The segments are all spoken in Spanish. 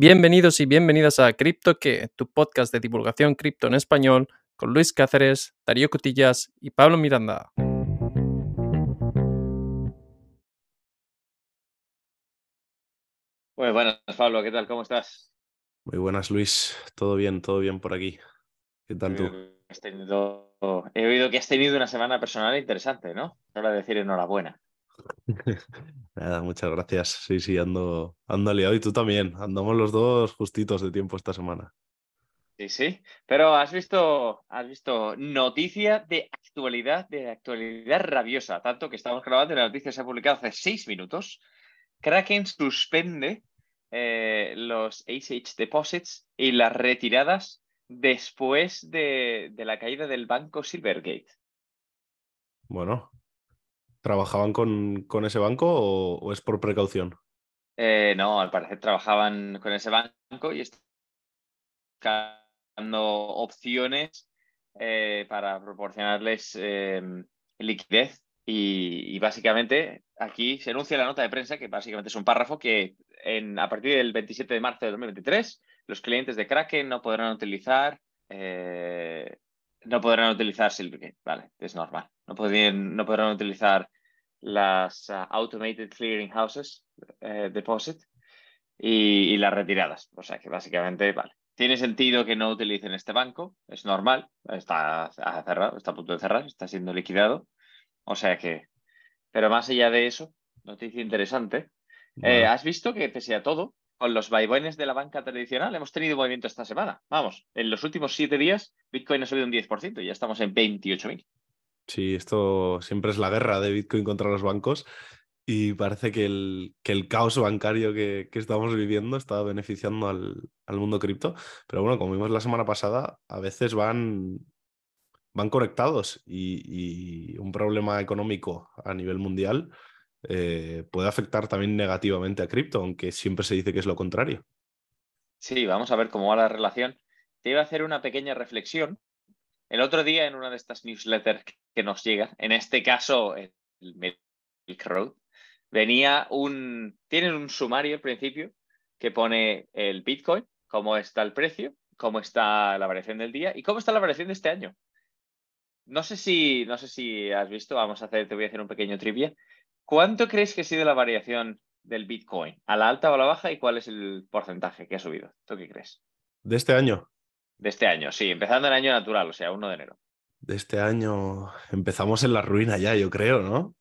Bienvenidos y bienvenidas a Cripto que, tu podcast de divulgación cripto en español, con Luis Cáceres, Darío Cotillas y Pablo Miranda. Muy buenas, Pablo, ¿qué tal? ¿Cómo estás? Muy buenas, Luis. Todo bien, todo bien por aquí. ¿Qué tal tú? He oído que has tenido una semana personal interesante, ¿no? Hora de decir enhorabuena. Nada, muchas gracias. Sí, sí, ando, ando liado y tú también. Andamos los dos justitos de tiempo esta semana. Sí, sí. Pero has visto, has visto noticia de actualidad, de actualidad rabiosa, tanto que estamos grabando y la noticia se ha publicado hace seis minutos. Kraken suspende eh, los ACH deposits y las retiradas después de, de la caída del banco Silvergate. Bueno, ¿Trabajaban con, con ese banco o, es por precaución? Eh, no, al parecer trabajaban con ese banco y están buscando opciones eh, para proporcionarles em, liquidez. Y, básicamente aquí se anuncia la nota de prensa, que básicamente es un párrafo que en, a partir del 27 de marzo de 2023 los clientes de Kraken no podrán utilizar eh, no podrán utilizar vale, es normal. No, no podrán utilizar las ah, Automated Clearing Houses eh, Deposit y, las retiradas. O sea que básicamente, vale. Tiene sentido que no utilicen este banco, es normal, está cerrado, está a punto de cerrar, está siendo liquidado. O sea que, pero más allá de eso, noticia interesante. Eh, ¿Has visto que pese a todo, con los vaivenes de la banca tradicional hemos tenido movimiento esta semana? Vamos, en los últimos siete días Bitcoin ha subido un 10% y ya estamos en 28.000. Sí, esto siempre es la guerra de Bitcoin contra los bancos y parece que el, que el caos bancario que, estamos viviendo está beneficiando al, mundo cripto. Pero bueno, como vimos la semana pasada, a veces van, van conectados y, un problema económico a nivel mundial eh, puede afectar también negativamente a cripto, aunque siempre se dice que es lo contrario. Sí, vamos a ver cómo va la relación. Te iba a hacer una pequeña reflexión el otro día en una de estas newsletters que nos llega, en este caso el Milk Road, venía un, tienen un sumario al principio que pone el Bitcoin, cómo está el precio, cómo está la variación del día y cómo está la variación de este año. No sé si, no sé si has visto, vamos a hacer, te voy a hacer un pequeño trivia. ¿Cuánto crees que ha sido la variación del Bitcoin? ¿A la alta o a la baja? ¿Y cuál es el porcentaje que ha subido? ¿Tú qué crees? ¿De este año? De este año, sí, empezando el año natural, o sea, 1 de enero. De este año empezamos en la ruina ya, yo creo, ¿no?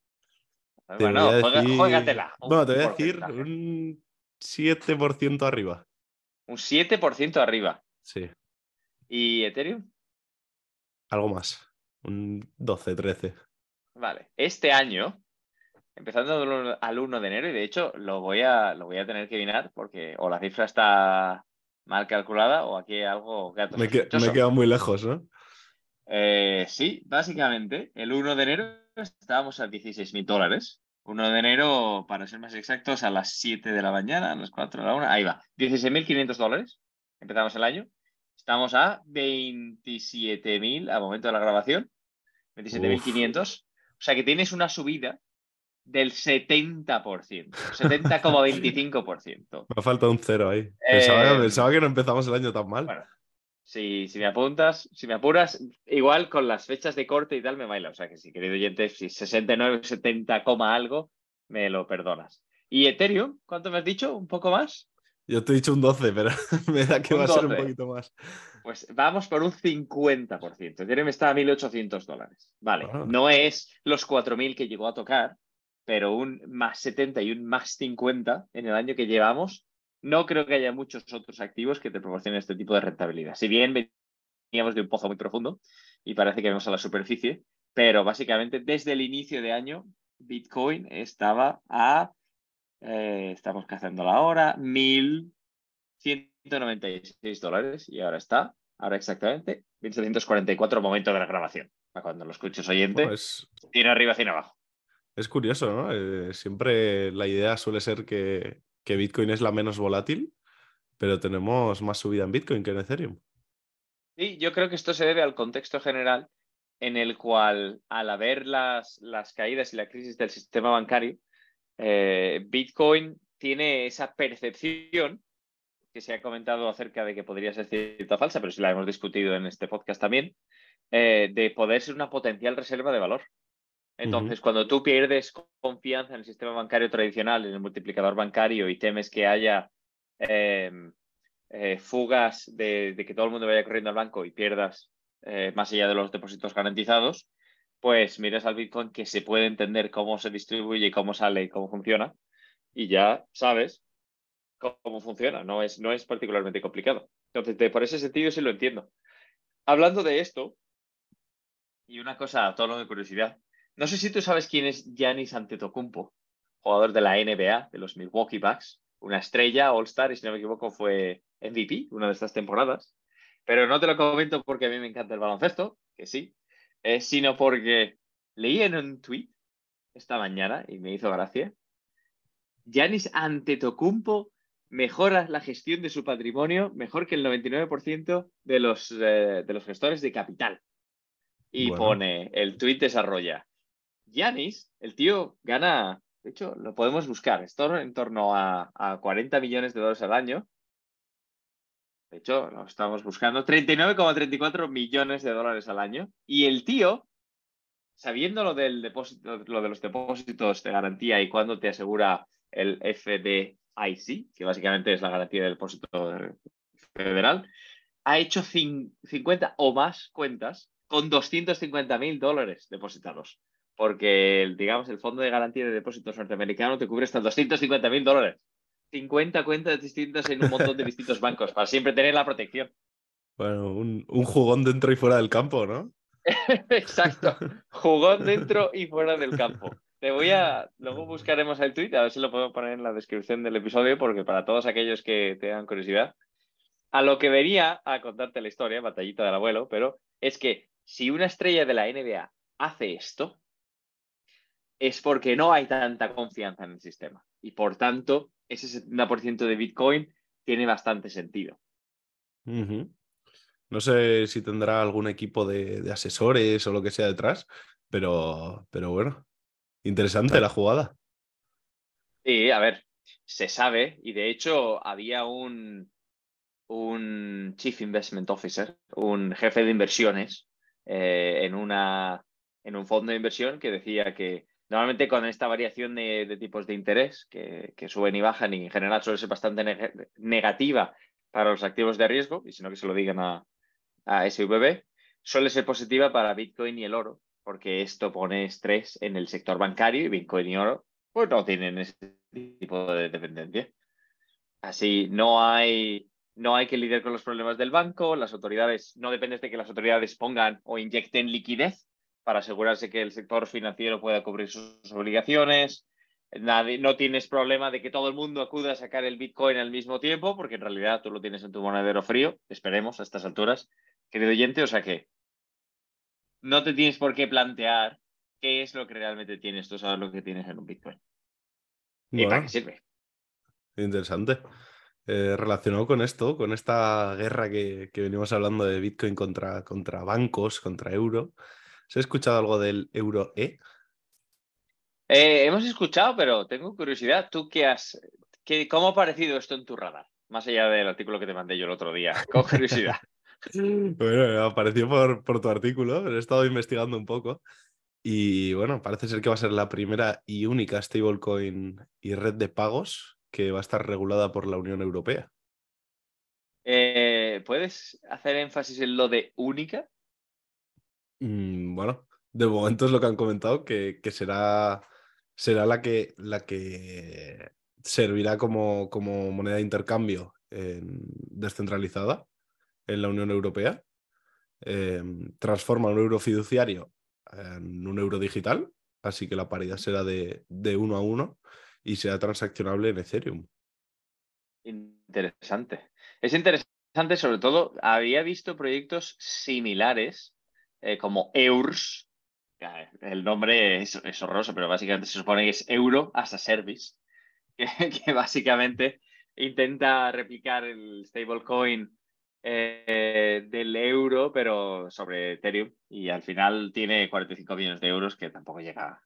Bueno, juégatela. Bueno, te voy a decir un 7% arriba. Un 7% arriba. Sí. ¿Y Ethereum? Algo más. Un 12, 13. Vale. Este año, empezando al 1 de enero, y de hecho lo voy a, lo voy a tener que mirar porque o la cifra está mal calculada o aquí algo gato. Me, me he quedado muy lejos, ¿no? Eh, sí, básicamente, el 1 de enero estábamos a 16.000 dólares. 1 de enero, para ser más exactos, a las 7 de la mañana, a las 4 de la 1, ahí va, 16.500 dólares. Empezamos el año. Estamos a 27.000 a momento de la grabación. 27.500. O sea que tienes una subida del 70%, 70,25%. Me falta un cero ahí. Eh, pensaba, que no empezamos el año tan mal. Bueno, si, si, me apuntas, si me apuras, igual con las fechas de corte y tal me baila. O sea que si, querido oyente, si 69, 70, algo, me lo perdonas. ¿Y Ethereum? ¿Cuánto me has dicho? ¿Un poco más? Yo te he dicho un 12, pero me da que va a ser un poquito más. Pues vamos por un 50%. Ethereum está a 1.800 dólares. Vale, ah. no es los 4.000 que llegó a tocar, pero un más 70 y un más 50 en el año que llevamos, no creo que haya muchos otros activos que te proporcionen este tipo de rentabilidad. Si bien veníamos de un pozo muy profundo y parece que vemos a la superficie, pero básicamente desde el inicio de año Bitcoin estaba a, eh, estamos cazando la hora, 1.196 dólares y ahora está, ahora exactamente, 1.744 momento de la grabación. Cuando lo escuches oyente, pues tiene arriba hacia abajo. Es curioso, ¿no? Eh, siempre la idea suele ser que, Bitcoin es la menos volátil, pero tenemos más subida en Bitcoin que en Ethereum. Sí, yo creo que esto se debe al contexto general en el cual, al haber las, caídas y la crisis del sistema bancario, eh, Bitcoin tiene esa percepción que se ha comentado acerca de que podría ser cierta falsa, pero sí la hemos discutido en este podcast también, eh, de poder ser una potencial reserva de valor. Entonces, cuando tú pierdes confianza en el sistema bancario tradicional, en el multiplicador bancario y temes que haya em, eh, fugas de, que todo el mundo vaya corriendo al banco y pierdas eh, más allá de los depósitos garantizados, pues miras al Bitcoin que se puede entender cómo se distribuye, cómo sale y cómo funciona y ya sabes cómo funciona. No es, no es particularmente complicado. Entonces, por ese sentido sí lo entiendo. Hablando de esto, y una cosa a tono de curiosidad, no sé si tú sabes quién es Giannis Antetokounmpo, jugador de la NBA, de los Milwaukee Bucks, una estrella All-Star y si no me equivoco fue MVP una de estas temporadas. Pero no te lo comento porque a mí me encanta el baloncesto, que sí, eh, sino porque leí en un tweet esta mañana y me hizo gracia. Giannis Antetokounmpo mejora la gestión de su patrimonio mejor que el 99% de los, eh, de los gestores de capital. Y pone, el tweet desarrolla, Yanis, el tío gana, de hecho, lo podemos buscar, esto en torno a, 40 millones de dólares al año. De hecho, lo estamos buscando, 39,34 millones de dólares al año. Y el tío, sabiendo lo del depósito, lo de los depósitos de garantía y cuándo te asegura el FDIC, que básicamente es la garantía del depósito federal, ha hecho 50 o más cuentas con 250 mil dólares depositados porque, digamos, el Fondo de Garantía de Depósitos norteamericano te cubre hasta 250 mil dólares. 50 cuentas distintas en un montón de distintos bancos, para siempre tener la protección. Bueno, un, jugón dentro y fuera del campo, ¿no? Exacto, jugón dentro y fuera del campo. Te voy a. Luego buscaremos el tweet, a ver si lo puedo poner en la descripción del episodio, porque para todos aquellos que tengan curiosidad, a lo que venía a contarte la historia, batallita del abuelo, pero es que si una estrella de la NBA hace esto, es porque no hay tanta confianza en el sistema. Y por tanto, ese 70% de Bitcoin tiene bastante sentido. No sé si tendrá algún equipo de, asesores o lo que sea detrás, pero, pero bueno, interesante la jugada. Sí, a ver, se sabe, y de hecho había un, un Chief Investment Officer, un jefe de inversiones eh, en, una, en un fondo de inversión que decía que Normalmente con esta variación de, tipos de interés que, suben y bajan y en general suele ser bastante negativa para los activos de riesgo, y si no que se lo digan a, a SVB, suele ser positiva para Bitcoin y el oro, porque esto pone estrés en el sector bancario y Bitcoin y oro pues no tienen ese tipo de dependencia. Así no hay, no hay que lidiar con los problemas del banco, las autoridades, no depende de que las autoridades pongan o inyecten liquidez, para asegurarse que el sector financiero pueda cubrir sus obligaciones. Nadie, no tienes problema de que todo el mundo acuda a sacar el Bitcoin al mismo tiempo, porque en realidad tú lo tienes en tu monedero frío, esperemos a estas alturas, querido oyente, o sea que no te tienes por qué plantear qué es lo que realmente tienes, tú sabes lo que tienes en un Bitcoin. ¿Y para qué sirve? Interesante. Eh, relacionado con esto, con esta guerra que, que, venimos hablando de Bitcoin contra, contra bancos, contra euro, ¿Se ha escuchado algo del Euro E? Eh, hemos escuchado, pero tengo curiosidad. ¿Tú qué has, qué, cómo ha parecido esto en tu radar? Más allá del artículo que te mandé yo el otro día, con curiosidad. bueno, apareció por, por tu artículo, he estado investigando un poco. Y bueno, parece ser que va a ser la primera y única stablecoin y red de pagos que va a estar regulada por la Unión Europea. Eh, ¿Puedes hacer énfasis en lo de única? Mm, bueno, de momento es lo que han comentado, que, será, será la, que, la que servirá como, como moneda de intercambio descentralizada en la Unión Europea. Em, transforma un euro fiduciario en un euro digital, así que la paridad será de, de uno a uno y será transaccionable en Ethereum. Interesante. Es interesante, sobre todo, había visto proyectos similares eh, como EURS. El nombre es, horroroso, pero básicamente se supone que es Euro as a Service, que, básicamente intenta replicar el stablecoin eh, del euro, pero sobre Ethereum, y al final tiene 45 millones de euros, que tampoco llega,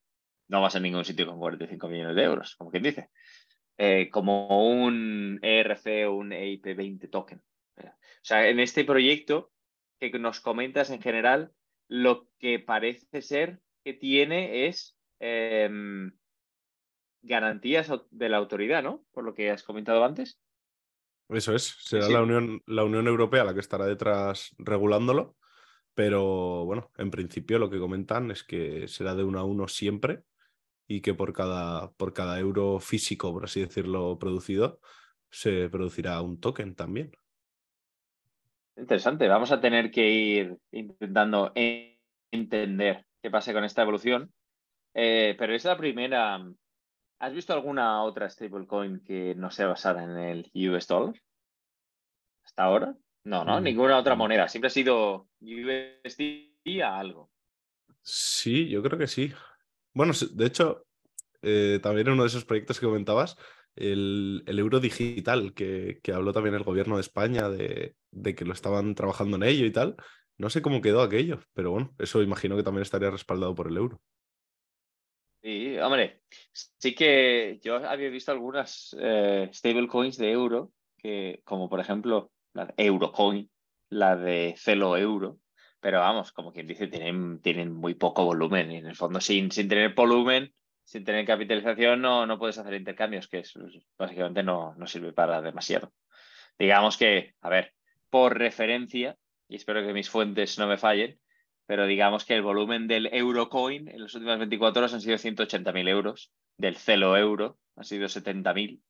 no vas a ningún sitio con 45 millones de euros, como quien dice. eh, como un ERC o un EIP20 token. O sea, en este proyecto que nos comentas en general, lo que parece ser que tiene es em, garantías de la autoridad, ¿no? Por lo que has comentado antes. Eso es, será La, Unión, la Unión Europea la que estará detrás regulándolo, pero bueno, en principio lo que comentan es que será de uno a uno siempre y que por cada, por cada euro físico, por así decirlo, producido, se producirá un token también. Interesante, vamos a tener que ir intentando entender qué pasa con esta evolución, eh, pero es la primera ¿Has visto alguna otra stablecoin que no sea basada en el US dollar? ¿Hasta ahora? No, no, mm, ninguna otra moneda. Siempre ha sido USD a algo. Sí, yo creo que sí. Bueno, de hecho, eh, también en uno de esos proyectos que comentabas, el, euro digital, que, habló también el gobierno de España de, de, que lo estaban trabajando en ello y tal. No sé cómo quedó aquello, pero bueno, eso imagino que también estaría respaldado por el euro. Sí, hombre, sí que yo había visto algunas eh, stablecoins de euro, que, como por ejemplo la de Eurocoin, la de Celo Euro, pero vamos, como quien dice, tienen, tienen muy poco volumen y en el fondo sin, sin tener volumen, sin tener capitalización, no, no puedes hacer intercambios, que es, básicamente no, no sirve para demasiado. Digamos que, a ver, por referencia, y espero que mis fuentes no me fallen, pero digamos que el volumen del Eurocoin en las últimas 24 horas han sido 180.000 euros, del Celo Euro ha sido 70.000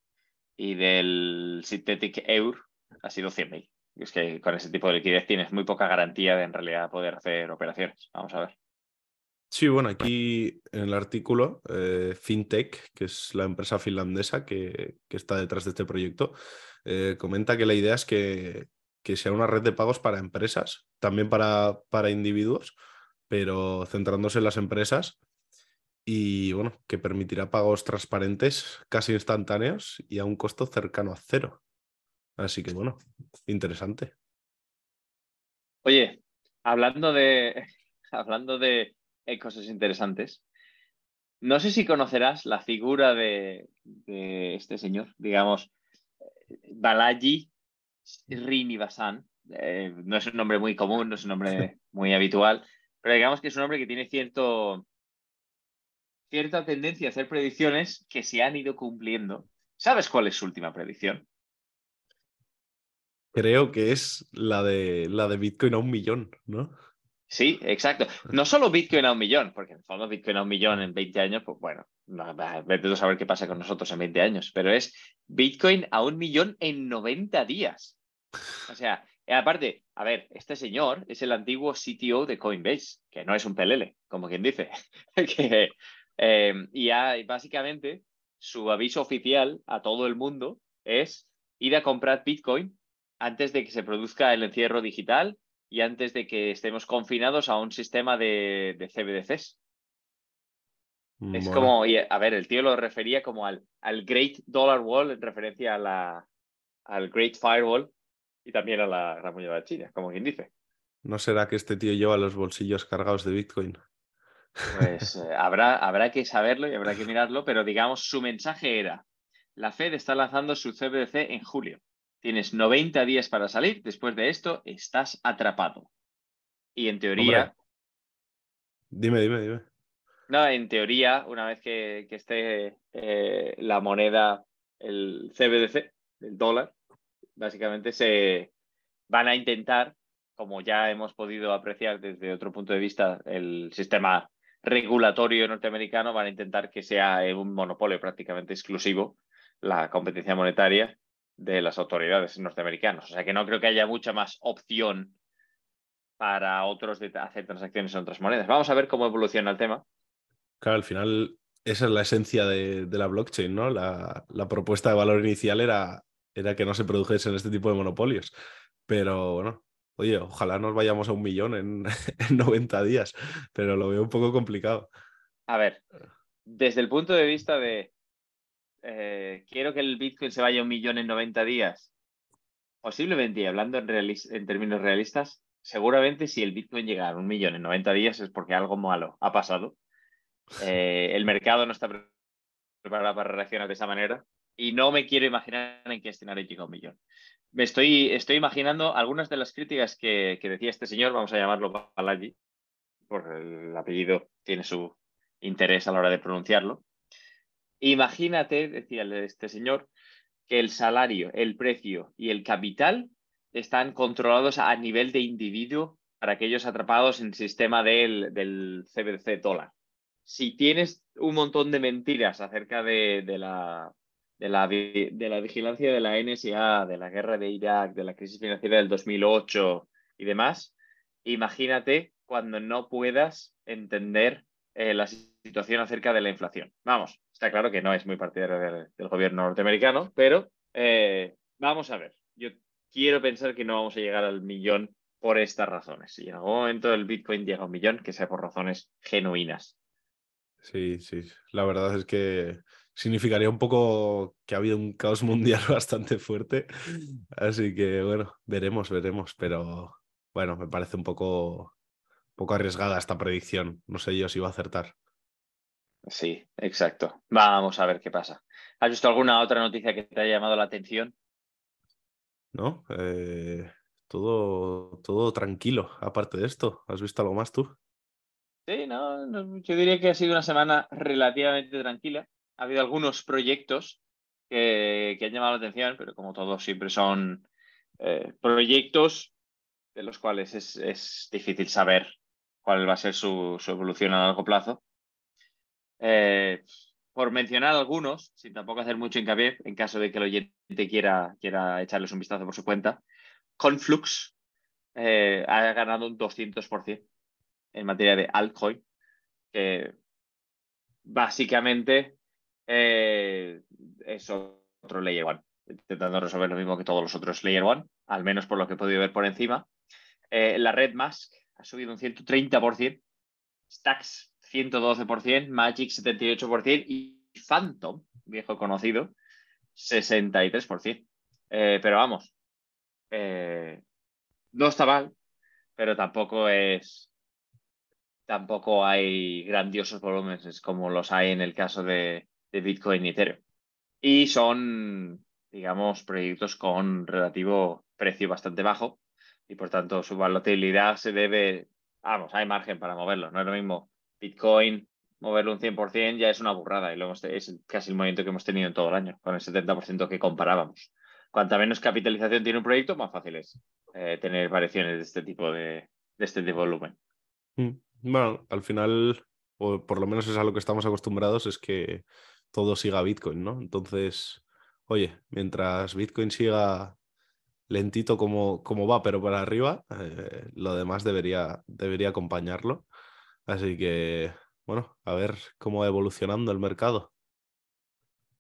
y del Synthetic Euro ha sido 100.000. Es que con ese tipo de liquidez tienes muy poca garantía de en realidad poder hacer operaciones. Vamos a ver. Sí, bueno, aquí en el artículo, eh, FinTech, que es la empresa finlandesa que, está detrás de este proyecto, eh, comenta que la idea es que sea una red de pagos para empresas, también para, para individuos, pero centrándose en las empresas y bueno, que permitirá pagos transparentes, casi instantáneos y a un costo cercano a cero. Así que bueno, interesante. Oye, hablando de, hablando de cosas interesantes, no sé si conocerás la figura de, de este señor, digamos, Balaji Srinivasan. Eh, no es un nombre muy común, no es un nombre muy habitual, pero digamos que es un hombre que tiene cierto, cierta tendencia a hacer predicciones que se han ido cumpliendo. ¿Sabes cuál es su última predicción? Creo que es la de, la de Bitcoin a un millón, ¿no? Sí, exacto. No solo Bitcoin a un millón, porque en el fondo Bitcoin a un millón en 20 años, pues bueno, vete a saber qué pasa con nosotros en 20 años, pero es Bitcoin a un millón en 90 días. O sea, aparte, a ver, este señor es el antiguo CTO de Coinbase, que no es un pelele, como quien dice. Em, y básicamente su aviso oficial a todo el mundo es ir a comprar Bitcoin antes de que se produzca el encierro digital y antes de que estemos confinados a un sistema de, CBDCs. Es como, a ver, el tío lo refería como al, al Great Dollar Wall en referencia a la, al Great Firewall y también a la gran moneda de China, como quien dice. ¿No será que este tío lleva los bolsillos cargados de Bitcoin? Pues eh, habrá, habrá que saberlo y habrá que mirarlo, pero digamos, su mensaje era, la Fed está lanzando su CBDC en julio. Tienes 90 días para salir, después de esto estás atrapado. Y en teoría... Dime, dime, dime. No, en teoría, una vez que, esté eh, la moneda, el CBDC, el dólar, básicamente se van a intentar, como ya hemos podido apreciar desde otro punto de vista, el sistema regulatorio norteamericano, van a intentar que sea un monopolio prácticamente exclusivo la competencia monetaria de las autoridades norteamericanas. O sea que no creo que haya mucha más opción para otros de hacer transacciones en otras monedas. Vamos a ver cómo evoluciona el tema. Claro, al final esa es la esencia de, la blockchain, ¿no? La, la, propuesta de valor inicial era, era que no se produjesen este tipo de monopolios. Pero bueno, oye, ojalá nos vayamos a un millón en, 90 días, pero lo veo un poco complicado. A ver, desde el punto de vista de eh, quiero que el Bitcoin se vaya a un millón en 90 días, posiblemente, hablando en, términos realistas, seguramente si el Bitcoin llega a un millón en 90 días es porque algo malo ha pasado. Eh, el mercado no está preparado para reaccionar de esa manera Y no me quiero imaginar en qué escenario llega un millón. Me estoy, imaginando algunas de las críticas que, que decía este señor, vamos a llamarlo Balaji, por el apellido tiene su interés a la hora de pronunciarlo. Imagínate, decía este señor, que el salario, el precio y el capital están controlados a nivel de individuo para aquellos atrapados en el sistema del, del CBDC dólar. Si tienes un montón de mentiras acerca de, la, vigilancia de la NSA, de la guerra de Irak, de la crisis financiera del 2008 y demás, imagínate cuando no puedas entender eh, la situación acerca de la inflación. Vamos, está claro que no es muy partidario del, gobierno norteamericano, pero eh, vamos a ver. Yo quiero pensar que no vamos a llegar al millón por estas razones. Si en algún momento el Bitcoin llega a un millón, que sea por razones genuinas. Sí, sí. La verdad es que significaría un poco que ha habido un caos mundial bastante fuerte. Así que bueno, veremos, veremos. Pero bueno, me parece un poco, un poco arriesgada esta predicción. No sé yo si va a acertar. Sí, exacto. Vamos a ver qué pasa. ¿Has visto alguna otra noticia que te haya llamado la atención? No, eh, todo, todo tranquilo, aparte de esto. ¿Has visto algo más tú? Sí, no, yo diría que ha sido una semana relativamente tranquila. Ha habido algunos proyectos que, han llamado la atención, pero como todos siempre son eh, proyectos de los cuales es, difícil saber cuál va a ser su, evolución a largo plazo. Eh, por mencionar algunos, sin tampoco hacer mucho hincapié, en caso de que el oyente quiera, quiera echarles un vistazo por su cuenta, Conflux eh, ha ganado un 200% en materia de altcoin, que básicamente eh, es otro Layer One, intentando resolver lo mismo que todos los otros Layer One, al menos por lo que he podido ver por encima. La red Mask ha subido un 130%, Stacks 112%, Magic 78% y Phantom, viejo conocido, 63%. Eh, pero vamos, eh, no está mal, pero tampoco es. Tampoco hay grandiosos volúmenes como los hay en el caso de, Bitcoin y Ethereum. Y son, digamos, proyectos con relativo precio bastante bajo y por tanto su volatilidad se debe. Vamos, hay margen para moverlo. No es lo mismo Bitcoin, moverlo un 100% ya es una burrada y lo es casi el movimiento que hemos tenido en todo el año, con el 70% que comparábamos. Cuanta menos capitalización tiene un proyecto, más fácil es eh, tener variaciones de este tipo de, este tipo de volumen. Mm, bueno, al final, o por lo menos es a lo que estamos acostumbrados, es que todo siga Bitcoin, ¿no? Entonces, oye, mientras Bitcoin siga lentito como, como va, pero para arriba, eh, lo demás debería, debería acompañarlo. Así que, bueno, a ver cómo va evolucionando el mercado.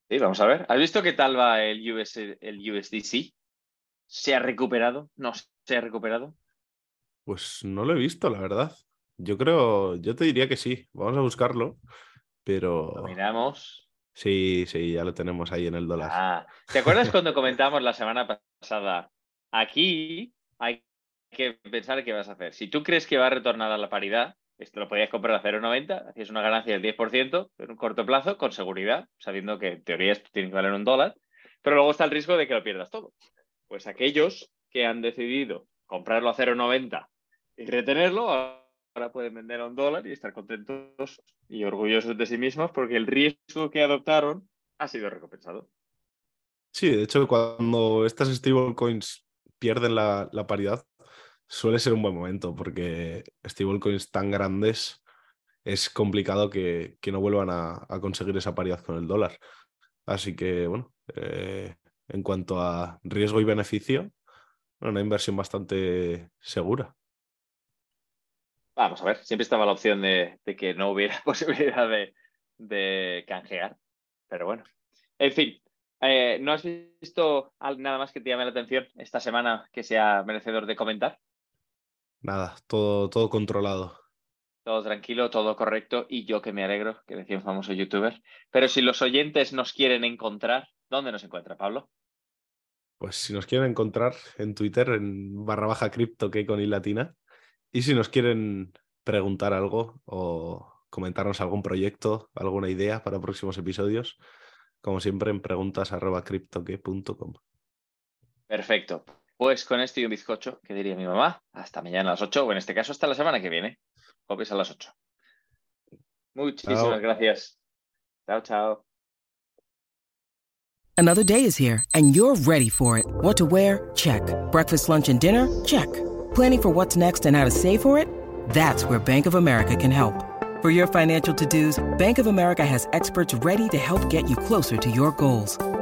Sí, vamos a ver. ¿Has visto qué tal va el, US, el USDC? ¿Se ha recuperado? ¿No se ha recuperado? Pues no lo he visto, la verdad. Yo creo, yo te diría que sí. Vamos a buscarlo, pero. Lo miramos. Sí, sí, ya lo tenemos ahí en el dólar. Ah, ¿te acuerdas cuando comentamos la semana pasada? Aquí hay que pensar qué vas a hacer. Si tú crees que va a retornar a la paridad, esto lo podías comprar a 0,90, hacías una ganancia del 10% en un corto plazo, con seguridad, sabiendo que en teoría esto tiene que valer un dólar, pero luego está el riesgo de que lo pierdas todo. Pues aquellos que han decidido comprarlo a 0,90 y retenerlo, ahora pueden vender a un dólar y estar contentos y orgullosos de sí mismos porque el riesgo que adoptaron ha sido recompensado. Sí, de hecho, cuando estas stablecoins pierden la, la paridad, suele ser un buen momento porque stablecoins tan grandes es complicado que, no vuelvan a, conseguir esa paridad con el dólar. Así que, bueno, eh, en cuanto a riesgo y beneficio, una inversión bastante segura. Vamos a ver, siempre estaba la opción de, que no hubiera posibilidad de, canjear, pero bueno. En fin, eh, ¿no has visto nada más que te llame la atención esta semana que sea merecedor de comentar? Nada, todo, todo controlado. Todo tranquilo, todo correcto y yo que me alegro, que decía un famoso youtuber. Pero si los oyentes nos quieren encontrar, ¿dónde nos encuentra Pablo? Pues si nos quieren encontrar en Twitter, en barra baja cripto que con latina. Y si nos quieren preguntar algo o comentarnos algún proyecto, alguna idea para próximos episodios, como siempre, en preguntas.criptoque.com. Perfecto. Pues con esto y un bizcocho, que diría mi mamá, hasta mañana a las 8, o en este caso hasta la semana que viene. Copies a las 8. Muchísimas Chao. gracias. Chao, chao. Another day is here, and you're ready for it. What to wear? Check. Breakfast, lunch, and dinner? Check. Planning for what's next and how to save for it? That's where Bank of America can help. For your financial to dos, Bank of America has experts ready to help get you closer to your goals.